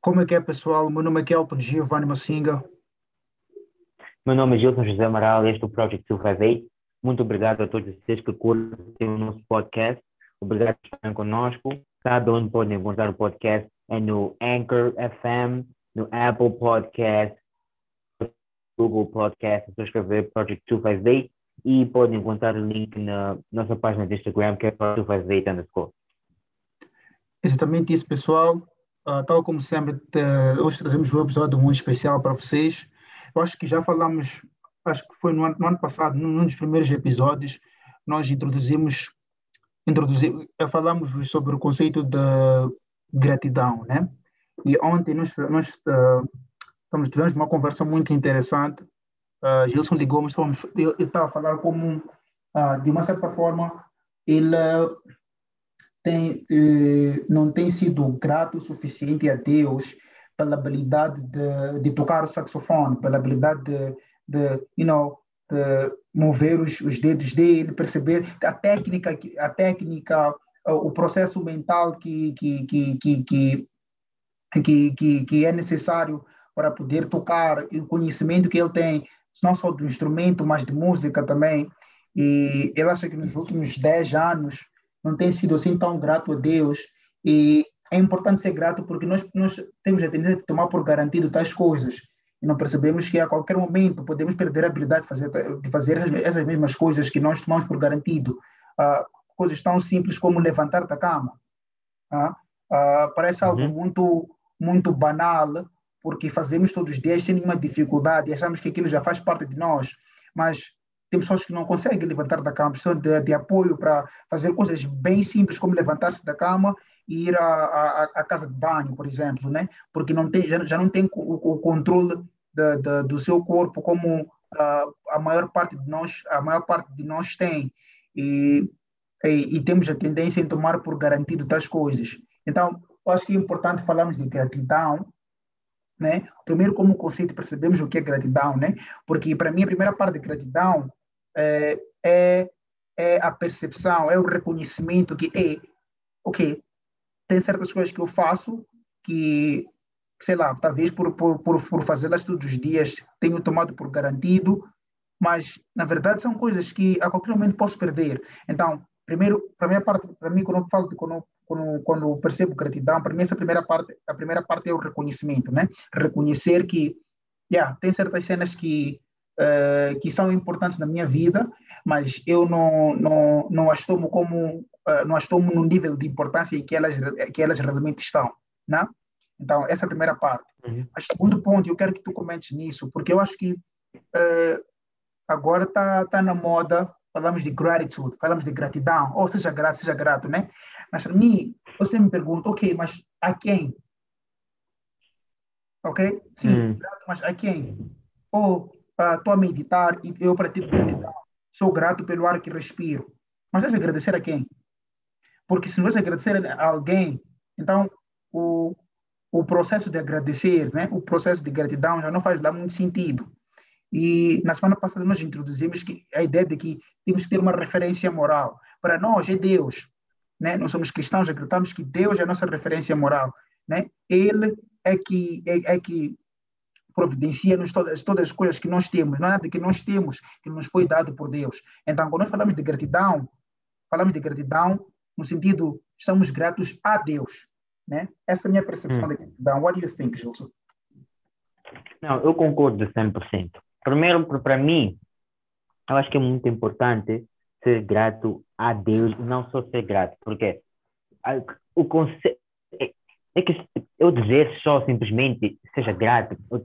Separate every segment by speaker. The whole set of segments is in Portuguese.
Speaker 1: Como é que é, pessoal? Meu nome é Kelton Giovanni Massinga.
Speaker 2: Meu nome é Gilson José Amaral, este é o Project 258. Muito obrigado a todos vocês que curtem o nosso podcast. Obrigado por estarem conosco. Sabe onde podem encontrar o podcast? É no Anchor FM, no Apple Podcast, Google Podcast, é só escrever Project 258 e podem encontrar o link na nossa página de Instagram, que é Project 258 underscore.
Speaker 1: Exatamente isso, pessoal. Uh, tal como sempre, hoje trazemos um episódio muito especial para vocês. Eu acho que já falamos, acho que foi no ano, no ano passado, num dos primeiros episódios, nós introduzimos, introduzimos eh, falamos sobre o conceito da gratidão, né? E ontem nós, nós uh, tivemos uma conversa muito interessante. Uh, Gilson ligou-me, eu estava a falar como, uh, de uma certa forma, ele tem, eh, não tem sido grato o suficiente a Deus pela habilidade de, de tocar o saxofone, pela habilidade de, de you know, de mover os, os dedos dele, perceber a técnica, a técnica, o processo mental que, que, que, que, que, que, que é necessário para poder tocar, o conhecimento que ele tem, não só do instrumento, mas de música também. E ele acha que nos últimos 10 anos não tem sido assim tão grato a Deus. E é importante ser grato porque nós, nós temos a tendência de tomar por garantido tais coisas e não percebemos que a qualquer momento podemos perder a habilidade de fazer, de fazer essas mesmas coisas que nós tomamos por garantido. Uh, coisas tão simples como levantar da cama. Uh, uh, parece algo uhum. muito, muito banal, porque fazemos todos os dias sem nenhuma dificuldade e achamos que aquilo já faz parte de nós. Mas tem pessoas que não conseguem levantar da cama, precisam de, de apoio para fazer coisas bem simples, como levantar-se da cama e ir à, casa de banho, por exemplo, né? porque não tem, já, já não tem o, o controle de, de, do seu corpo como uh, a maior parte de nós a maior parte de nós tem e, e, e, temos a tendência em tomar por garantido tais coisas. Então, acho que é importante falarmos de gratidão, né? Primeiro, como conceito, percebemos o que é gratidão, né? Porque para mim a primeira parte de gratidão é, é, é a percepção, é o reconhecimento que é, ok, tem certas coisas que eu faço que, sei lá, talvez por, por, por, por fazê-las todos os dias tenho tomado por garantido, mas na verdade são coisas que a qualquer momento posso perder. Então, primeiro, para mim, parte, para mim quando eu falo de quando, quando, quando percebo gratidão, para mim essa primeira parte, a primeira parte é o reconhecimento, né? Reconhecer que, yeah, tem certas cenas que uh, que são importantes na minha vida, mas eu não, não, não as tomo como, uh, não as tomo no nível de importância que elas, que elas realmente estão, né? Então, essa é a primeira parte. Uhum. Mas, segundo ponto, eu quero que tu comentes nisso, porque eu acho que uh, agora está tá na moda, falamos de gratitude, falamos de gratidão, ou seja grato, seja grato, né? Mas para mim, eu sempre me pergunto, ok, mas a quem? Ok? Sim, uhum. grato, mas a quem? Ou estou a meditar e eu pratico gratidão. Sou grato pelo ar que respiro. Mas vais agradecer a quem? Porque se não vais agradecer a alguém, então o, o processo de agradecer, né, o processo de gratidão já não faz lá muito sentido. E na semana passada nós introduzimos que, a ideia de que temos que ter uma referência moral. Para nós é Deus. Né? Nós somos cristãos, acreditamos que Deus é a nossa referência moral. Né? Ele é que, é, é que providencia-nos todas, todas as coisas que nós temos, não é nada que nós temos que nos foi dado por Deus. Então, quando nós falamos de gratidão, falamos de gratidão no sentido, estamos gratos a Deus. Né? Essa é a minha percepção hum. de gratidão. What do you think, Gilson?
Speaker 2: Não, eu concordo 100%. Primeiro, para mim, eu acho que é muito importante ser grato a Deus, não só ser grato, porque o conceito é que eu dizer só simplesmente seja grato ou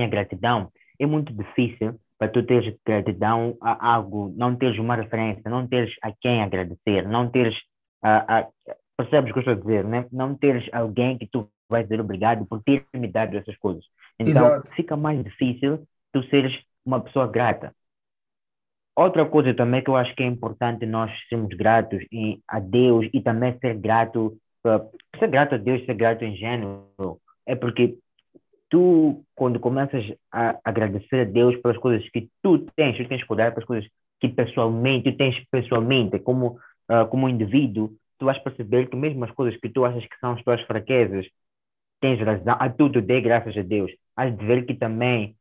Speaker 2: tenha gratidão é muito difícil para tu teres gratidão a algo, não teres uma referência, não teres a quem agradecer, não teres a, a percebes o que eu estou a dizer, né? não teres alguém que tu vais dizer obrigado por ter me dado essas coisas. Então Exato. fica mais difícil tu seres uma pessoa grata. Outra coisa também que eu acho que é importante nós sermos gratos e a Deus e também ser grato ser grato a Deus, ser grato em género, é porque tu, quando começas a agradecer a Deus pelas coisas que tu tens, tu tens que olhar para as coisas que pessoalmente, tu tens pessoalmente, como, uh, como indivíduo, tu vais perceber que mesmo as coisas que tu achas que são as tuas fraquezas, tens razão, a tudo dê graças a Deus. Has de ver que também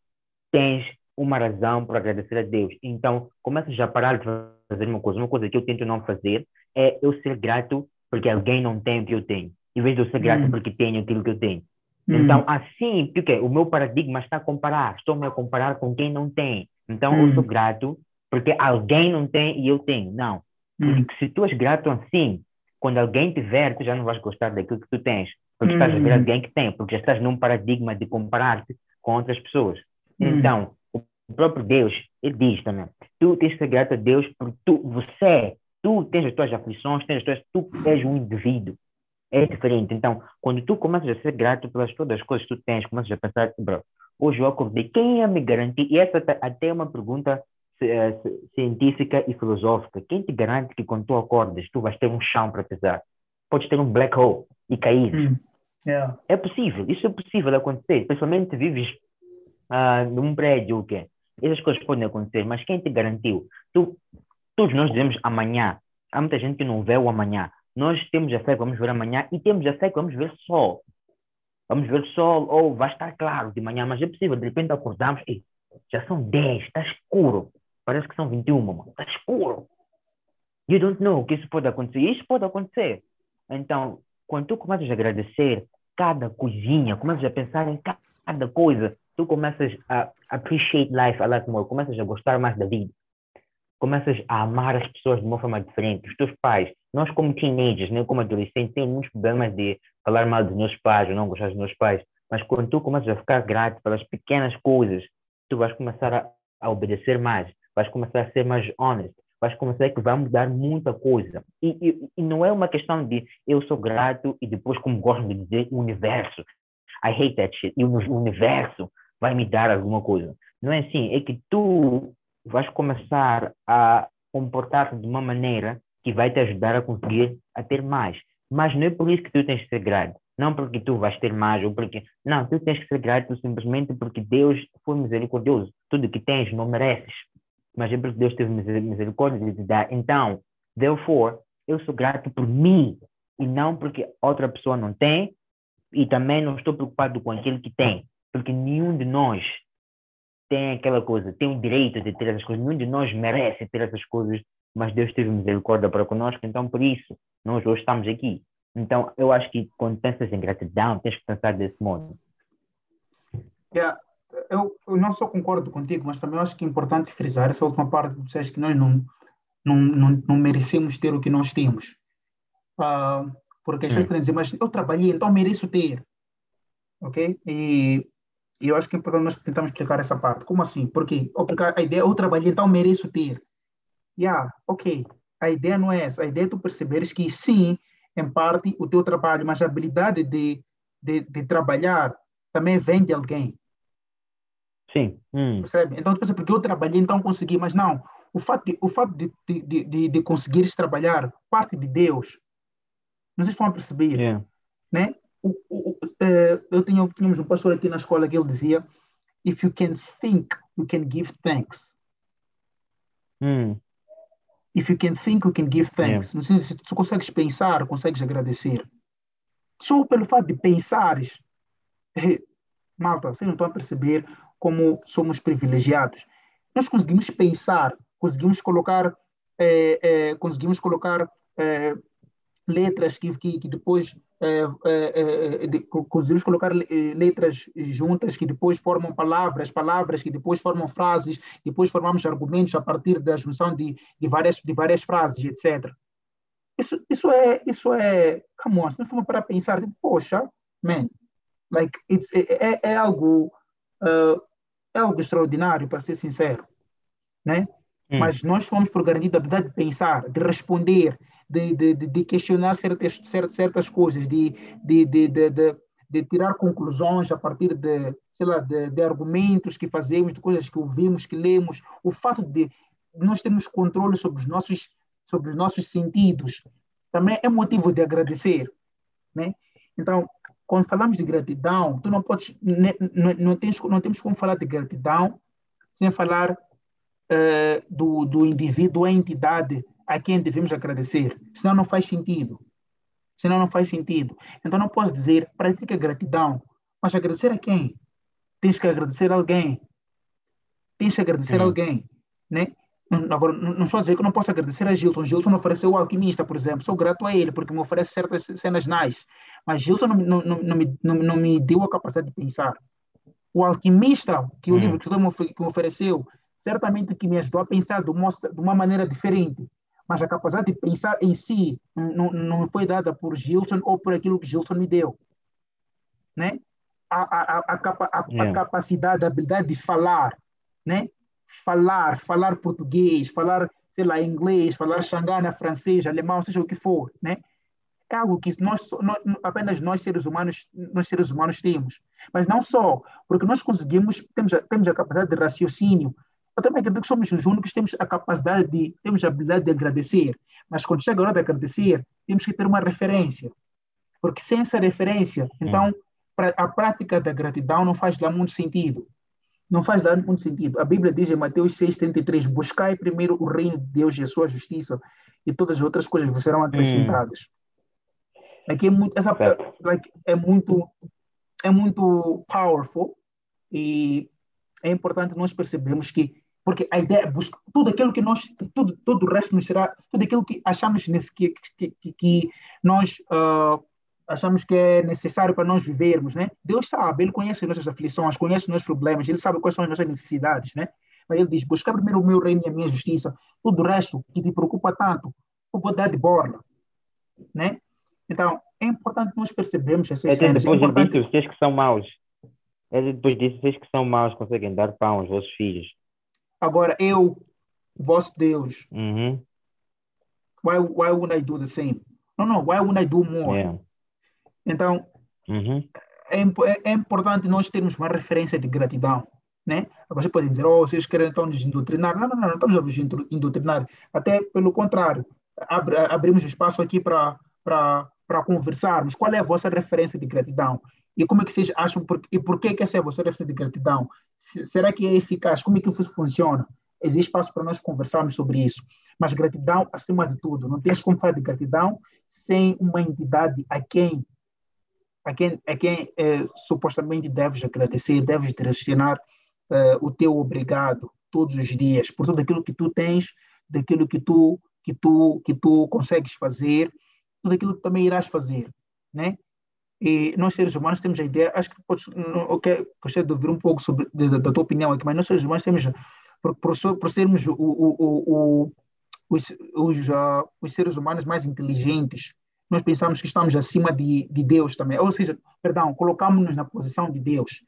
Speaker 2: tens uma razão para agradecer a Deus. Então, começa já a parar de fazer uma coisa. Uma coisa que eu tento não fazer é eu ser grato porque alguém não tem o que eu tenho, em vez de eu ser grato hum. porque tenho aquilo que eu tenho. Hum. Então, assim, porque o meu paradigma está a comparar, estou-me a comparar com quem não tem. Então, hum. eu sou grato porque alguém não tem e eu tenho. Não. Hum. Porque se tu és grato assim, quando alguém tiver, tu já não vais gostar daquilo que tu tens. Porque estás a ver hum. alguém que tem, porque já estás num paradigma de comparar-te com outras pessoas. Hum. Então, o próprio Deus, ele diz também, tu tens que ser grato a Deus porque tu, você, tu tens as tuas aflições, tens as tuas, tu és um indivíduo. É diferente. Então, quando tu começas a ser grato pelas todas as coisas que tu tens, começas a pensar, bro, hoje eu acordei, quem ia me garantir? E essa até é uma pergunta eh, científica e filosófica. Quem te garante que quando tu acordas, tu vais ter um chão para pisar? Podes ter um black hole e cair. Hum. Yeah. É possível, isso é possível acontecer, principalmente vives uh, num prédio, o quê? Essas coisas podem acontecer, mas quem te garantiu? Tu, todos nós dizemos amanhã. Há muita gente que não vê o amanhã. Nós temos a fé que vamos ver amanhã e temos a fé que vamos ver sol. Vamos ver sol, ou vai estar claro de manhã, mas é possível, de repente acordamos e já são 10, está escuro. Parece que são 21, mano. Está escuro. You don't know que isso pode acontecer. Isso pode acontecer. Então, quando tu começas a agradecer cada coisinha, começas a pensar em cada coisa, tu começas a appreciate life a lot more, começas a gostar mais da vida, começas a amar as pessoas de uma forma diferente. Os teus pais, nós como teenagers, né, como adolescentes, temos muitos problemas de falar mal dos nossos pais ou não gostar dos nossos pais, mas quando tu começas a ficar grato pelas pequenas coisas, tu vais começar a, a obedecer mais, vais começar a ser mais honest, vais começar que vai mudar muita coisa. E, e, e, não é uma questão de eu sou grato e depois, como gosto de dizer, o universo. I hate that shit. E o universo vai me dar alguma coisa. Não é assim, é que tu vais começar a comportar-te de uma maneira que vai te ajudar a conseguir a ter mais. Mas não é por isso que tu tens que ser grato. Não porque tu vais ter mais ou porque... Não, tu tens que ser grato simplesmente porque Deus foi misericordioso. Tudo que tens não mereces. Mas é porque Deus teve misericórdia de te dar. Então, therefore, eu sou grato por mim e não porque outra pessoa não tem e também não estou preocupado com aquele que tem porque nenhum de nós tem aquela coisa, tem o direito de ter essas coisas, nenhum de nós merece ter essas coisas, mas Deus teve misericórdia para conosco, então por isso nós hoje estamos aqui. Então eu acho que quando pensas em gratidão, tens que pensar desse modo.
Speaker 1: Yeah. Eu, eu não só concordo contigo, mas também acho que é importante frisar essa última parte que disseste que nós não, não, não, não merecemos ter o que nós temos. Uh, porque as pessoas hum. podem dizer, mas eu trabalhei, então mereço ter. Ok? E e eu acho que é importante nós tentarmos explicar essa parte. Como assim? Porque, porque a ideia, eu trabalhei, então mereço ter. Yeah, ok. A ideia não é essa. A ideia é tu perceberes que, sim, em parte, o teu trabalho, mas a habilidade de, de, de trabalhar também vem de alguém.
Speaker 2: Sim. Hum.
Speaker 1: Percebe? Então, tu pensa, porque eu trabalhei, então consegui. Mas não. O fato de, o fato de, de, de, de conseguires trabalhar parte de Deus. Não sei se estão a perceber. Yeah. Né? o, o, uh, eu tinha, tínhamos um pastor aqui na escola que ele dizia: If you can think, you can give thanks.
Speaker 2: Hmm.
Speaker 1: If you can think, you can give thanks. Yeah. Se tu consegues pensar, consegues agradecer. Só pelo fato de pensares, malta, vocês não estão a perceber como somos privilegiados. Nós conseguimos pensar, conseguimos colocar, eh, eh, conseguimos colocar letras que, que, que depois é, é, de, conseguimos colocar letras juntas que depois formam palavras, palavras que depois formam frases, depois formamos argumentos a partir da junção de, de, várias, de várias frases, etc. Isso, isso é, isso é, come on, se nós formos para pensar, poxa, man, like, it's, é, é, é algo, uh, é algo extraordinário, para ser sincero, né? Hum. Mas nós fomos por garantir a habilidade de pensar, de responder, de, de, de questionar certas, certas coisas, de, de, de, de, de, tirar conclusões a partir de, sei lá, de, de argumentos que fazemos, de coisas que ouvimos, que lemos. O fato de nós termos controle sobre os nossos, sobre os nossos sentidos também é motivo de agradecer. Né? Então, quando falamos de gratidão, tu não podes, não, não, tens, não temos como falar de gratidão sem falar uh, do, do indivíduo, a entidade a quem devemos agradecer, senão não faz sentido. senão não faz sentido. Então não posso dizer pratica gratidão, mas agradecer a quem? Tens que agradecer a alguém. Tens que agradecer a alguém, né? Agora, não estou a dizer que não posso agradecer a Gilson. Gilson ofereceu o alquimista, por exemplo. Sou grato a ele, porque me oferece certas cenas nice. Mas Gilson não, não, não, não, me, não, não me deu a capacidade de pensar. O alquimista, que o hum. livro que me ofereceu, certamente que me ajudou a pensar de uma, de uma maneira diferente. Mas a capacidade de pensar em si não, não foi dada por Gilson ou por aquilo que Gilson me deu. Né? A, a, a, a, a, yeah. a capacidade, a habilidade de falar, né? falar, falar português, falar, sei lá, inglês, falar xangana, francês, alemão, seja o que for, né? É algo que nós, nós, apenas nós seres humanos, nós seres humanos temos. Mas não só, porque nós conseguimos, temos a, temos a capacidade de raciocínio. Eu também acredito que somos os únicos que temos a capacidade de, temos a habilidade de agradecer. Mas quando chega a hora de agradecer, temos que ter uma referência. Porque sem essa referência, então, a prática da gratidão não faz lá muito sentido não faz dar muito sentido. A Bíblia diz em Mateus 6,33: Buscai primeiro o reino de Deus e a sua justiça, e todas as outras coisas vos serão acrescentadas. Hum. Aqui é muito, essa, like, é muito, é muito powerful e é importante nós percebermos que, porque a ideia é buscar tudo aquilo que nós, tudo, todo o resto nos será, tudo aquilo que achamos nesse, que, que, que, que nós uh, achamos que é necessário para nós vivermos, né? Deus sabe, Ele conhece as nossas aflições, conhece os nossos problemas, Ele sabe quais são as nossas necessidades, né? Mas Ele diz, buscar primeiro o meu reino e a minha justiça, tudo o resto que te preocupa tanto, eu vou dar de borla, né? Então, é importante nós percebermos essas
Speaker 2: é
Speaker 1: cenas.
Speaker 2: Depois
Speaker 1: é importante...
Speaker 2: disso, vocês que são maus. É depois disso, vocês que são maus conseguem dar pão aos vossos filhos.
Speaker 1: Agora, eu, vosso Deus,
Speaker 2: uhum.
Speaker 1: why, why would I do the same? No, no, why would I do more?
Speaker 2: Yeah.
Speaker 1: Então,
Speaker 2: uhum.
Speaker 1: é, é, é, importante nós termos uma referência de gratidão. Né? Você pode dizer, oh, vocês querem então nos doutrinar. Não, não, não, não estamos a vos doutrinar. Até pelo contrário, ab abrimos espaço aqui para conversarmos. Qual é a vossa referência de gratidão? E como é que vocês acham, por, e por que, que essa é a vossa referência de gratidão? Se, será que é eficaz? Como é que isso funciona? Existe espaço para nós conversarmos sobre isso. Mas gratidão, acima de tudo, não tens como falar de gratidão sem uma entidade a quem a quem, a quem é, supostamente deves agradecer, deves direcionar é, o teu obrigado todos os dias por tudo aquilo que tu tens, daquilo que tu que tu que tu consegues fazer, tudo aquilo que também irás fazer, né? E nós seres humanos temos a ideia, acho que podes, okay, gostaria de ouvir um pouco sobre da, tua opinião aqui, mas nós seres humanos temos por, por, por sermos o, o, o, os, os, uh, os seres humanos mais inteligentes, nós pensamos que estamos acima de, de Deus também. Ou seja, perdão, colocamos-nos na posição de Deus,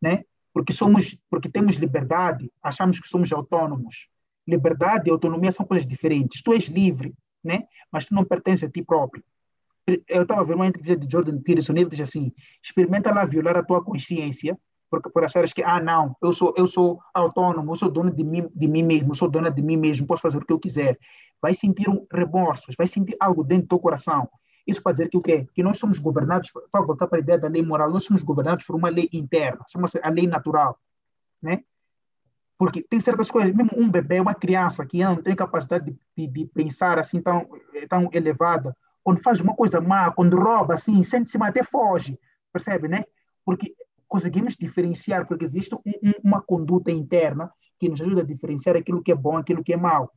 Speaker 1: né? Porque somos, porque temos liberdade, achamos que somos autônomos. Liberdade e autonomia são coisas diferentes. Tu és livre, né? Mas tu não pertences a ti próprio. Eu estava vendo uma entrevista de Jordan Peterson, ele diz assim: experimenta lá violar a tua consciência, porque por achares que ah não, eu sou eu sou autônomo, eu sou dono de mim de mim mesmo, sou dona de mim mesmo, posso fazer o que eu quiser vai sentir um remorsos, vai sentir algo dentro do teu coração. Isso para dizer que o quê? Que nós somos governados, para voltar para a ideia da lei moral, nós somos governados por uma lei interna, chama-se a lei natural, né? Porque tem certas coisas, mesmo um bebê, uma criança que não tem capacidade de, de, de pensar assim tão, tão elevada, quando faz uma coisa má, quando rouba assim, sente-se mal, até foge, percebe, né? Porque conseguimos diferenciar, porque existe um, um, uma conduta interna que nos ajuda a diferenciar aquilo que é bom, aquilo que é mau.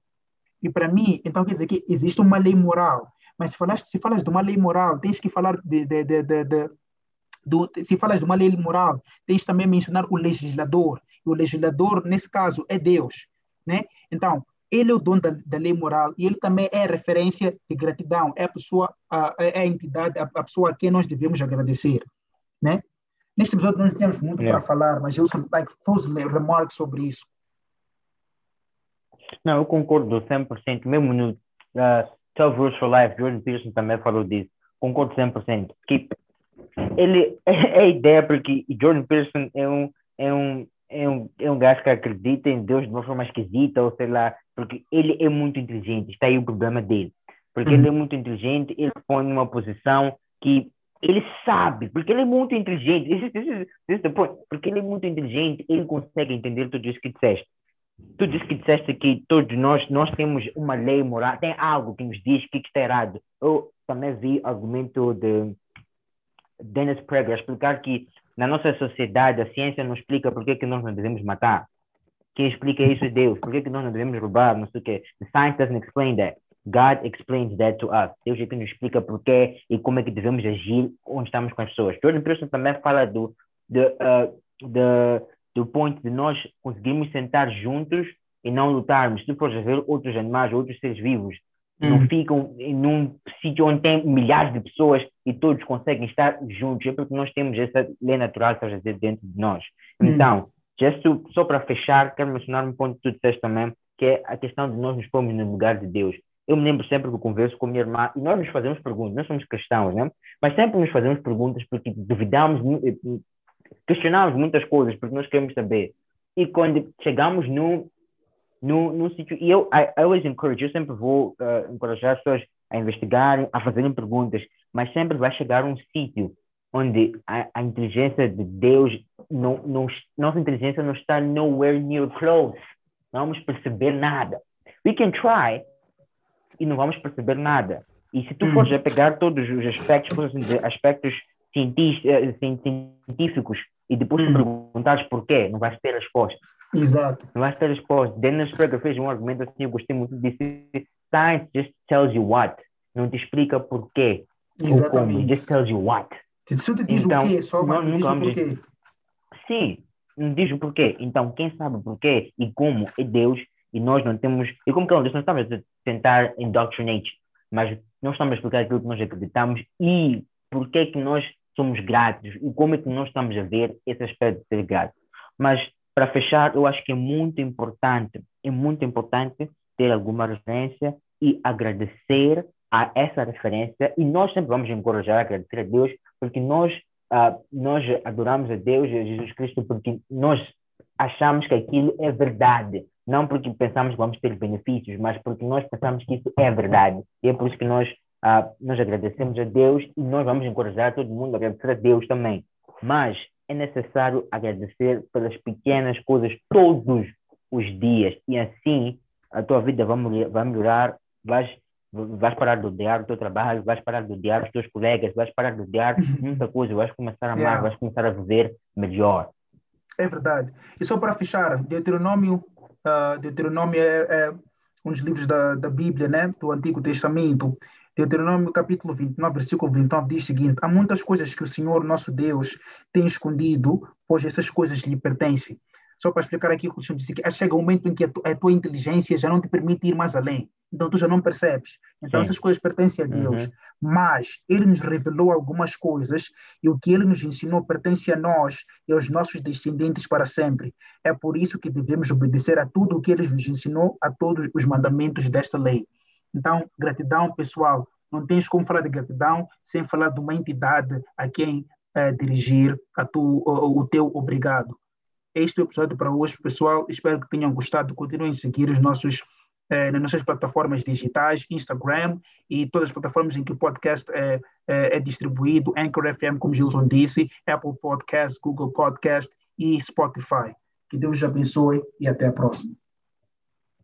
Speaker 1: E para mim, então quer dizer que existe uma lei moral. Mas se falas, se falas de uma lei moral, tens que falar de, de, de, de do, se falas de uma lei moral, tens também mencionar o legislador. E o legislador, nesse caso, é Deus. Né? Então, ele é o dono da, da, lei moral e ele também é referência de gratidão, é a pessoa, a, é a entidade, a, a, pessoa a quem nós devemos agradecer. Né? Neste episódio não temos muito yeah. para falar, mas eu like, those remarks sobre isso.
Speaker 2: Não, eu concordo 100%, mesmo no uh, 12 Rules for Life, Jordan Peterson também falou disso, concordo 100%, que ele é a ideia porque Jordan Peterson é um, é um, é um, é um gajo que acredita em Deus de uma forma esquisita, ou sei lá, porque ele é muito inteligente, está aí o problema dele. Porque uhum. ele é muito inteligente, ele põe numa posição que ele sabe, porque ele é muito inteligente, this this this point, porque ele é muito inteligente, ele consegue entender tudo isso que disseste. tu disse que disseste que todos nós, nós temos uma lei moral, tem algo que nos diz que está errado. Eu também vi argumento de Dennis Prager explicar que na nossa sociedade a ciência não explica por que nós não devemos matar. Quem explica isso é Deus. Por que, que nós não devemos roubar? Não sei o quê. The science doesn't explain that. God explains that to us. Deus é que nos explica porquê e como é que devemos agir onde estamos com as pessoas. Jordan Peterson também fala do, de, uh, de, do ponto de nós conseguirmos sentar juntos e não lutarmos. Se fores a ver outros animais, outros seres vivos, hum. não ficam num sítio onde tem milhares de pessoas e todos conseguem estar juntos. É porque nós temos essa lei natural, estás a dizer, dentro de nós. Hum. Então, só para fechar, quero mencionar um ponto que tu disseste também, que é a questão de nós nos pormos no lugar de Deus. Eu me lembro sempre que converso com a minha irmã e nós nos fazemos perguntas, nós somos cristãos, né? mas sempre nos fazemos perguntas porque duvidamos, eh, questionamos muitas coisas porque nós queremos saber. E quando chegamos no, no, no sítio, e eu I, I always encourage, eu sempre vou uh, encorajar as pessoas a investigarem, a fazerem perguntas, mas sempre vai chegar um sítio onde a, a, inteligência de Deus, não, não, nossa inteligência não está nowhere near close. Não vamos perceber nada. We can try, e não vamos perceber nada. E se tu fores a pegar todos os aspectos, aspectos eh, científicos e depois tu perguntares porquê, não vais ter resposta.
Speaker 1: Exato.
Speaker 2: Não vais ter resposta. Dennis Prager fez um argumento assim, eu gostei muito disso. Science just tells you what. Não te explica porquê. Exatamente. Ou como. Just tells you what.
Speaker 1: Se te diz então, o quê, só não, diz o porquê.
Speaker 2: Sim, não diz o porquê. Então, quem sabe o porquê e como é Deus e nós não temos. E como que é Deus, nós estamos a tentar indoctrinate, mas nós estamos a explicar aquilo que nós acreditamos e por que que nós somos gratos e como é que nós estamos a ver esse aspecto de ser grato. Mas, para fechar, eu acho que é muito importante, é muito importante ter alguma referência e agradecer a essa referência e nós sempre vamos encorajar a agradecer a Deus porque nós uh, nós adoramos a Deus e a Jesus Cristo porque nós achamos que aquilo é verdade não porque pensamos que vamos ter benefícios, mas porque nós pensamos que isso é verdade. E é por isso que nós, ah, nós agradecemos a Deus e nós vamos encorajar todo mundo a agradecer a Deus também. Mas é necessário agradecer pelas pequenas coisas todos os dias e assim a tua vida vai melhorar vais, vais parar de odiar o teu trabalho, vais parar de odiar os teus colegas, vais parar de odiar muita coisa, vais começar a amar, yeah. vais começar a viver melhor.
Speaker 1: É verdade. E só para fechar, Deuteronômio uh, Deuteronômio é, é, um dos livros da, da Bíblia, né, do Antigo Testamento. Deuteronômio capítulo 29, versículo 29 diz o seguinte: Há muitas coisas que o Senhor nosso Deus tem escondido, pois essas coisas lhe pertencem. Só para explicar aqui o que o Senhor disse, que chega um momento em que a, tu, a, tua inteligência já não te permite ir mais além. Então tu já não percebes. Então Sim. essas coisas pertencem a Deus. Uhum. Mas Ele nos revelou algumas coisas e o que Ele nos ensinou pertence a nós e aos nossos descendentes para sempre. É por isso que devemos obedecer a tudo o que Ele nos ensinou, a todos os mandamentos desta lei. Então, gratidão, pessoal. Não tens como falar de gratidão sem falar de uma entidade a quem é, dirigir a tu, o, o teu obrigado. Este é o episódio para hoje, pessoal. Espero que tenham gostado. Continuem a seguir os nossos, eh, nas nossas plataformas digitais, Instagram e todas as plataformas em que o podcast é, é, é distribuído, Anchor FM, como Gilson disse, Apple Podcast, Google Podcast e Spotify. Que Deus os abençoe e até a próxima.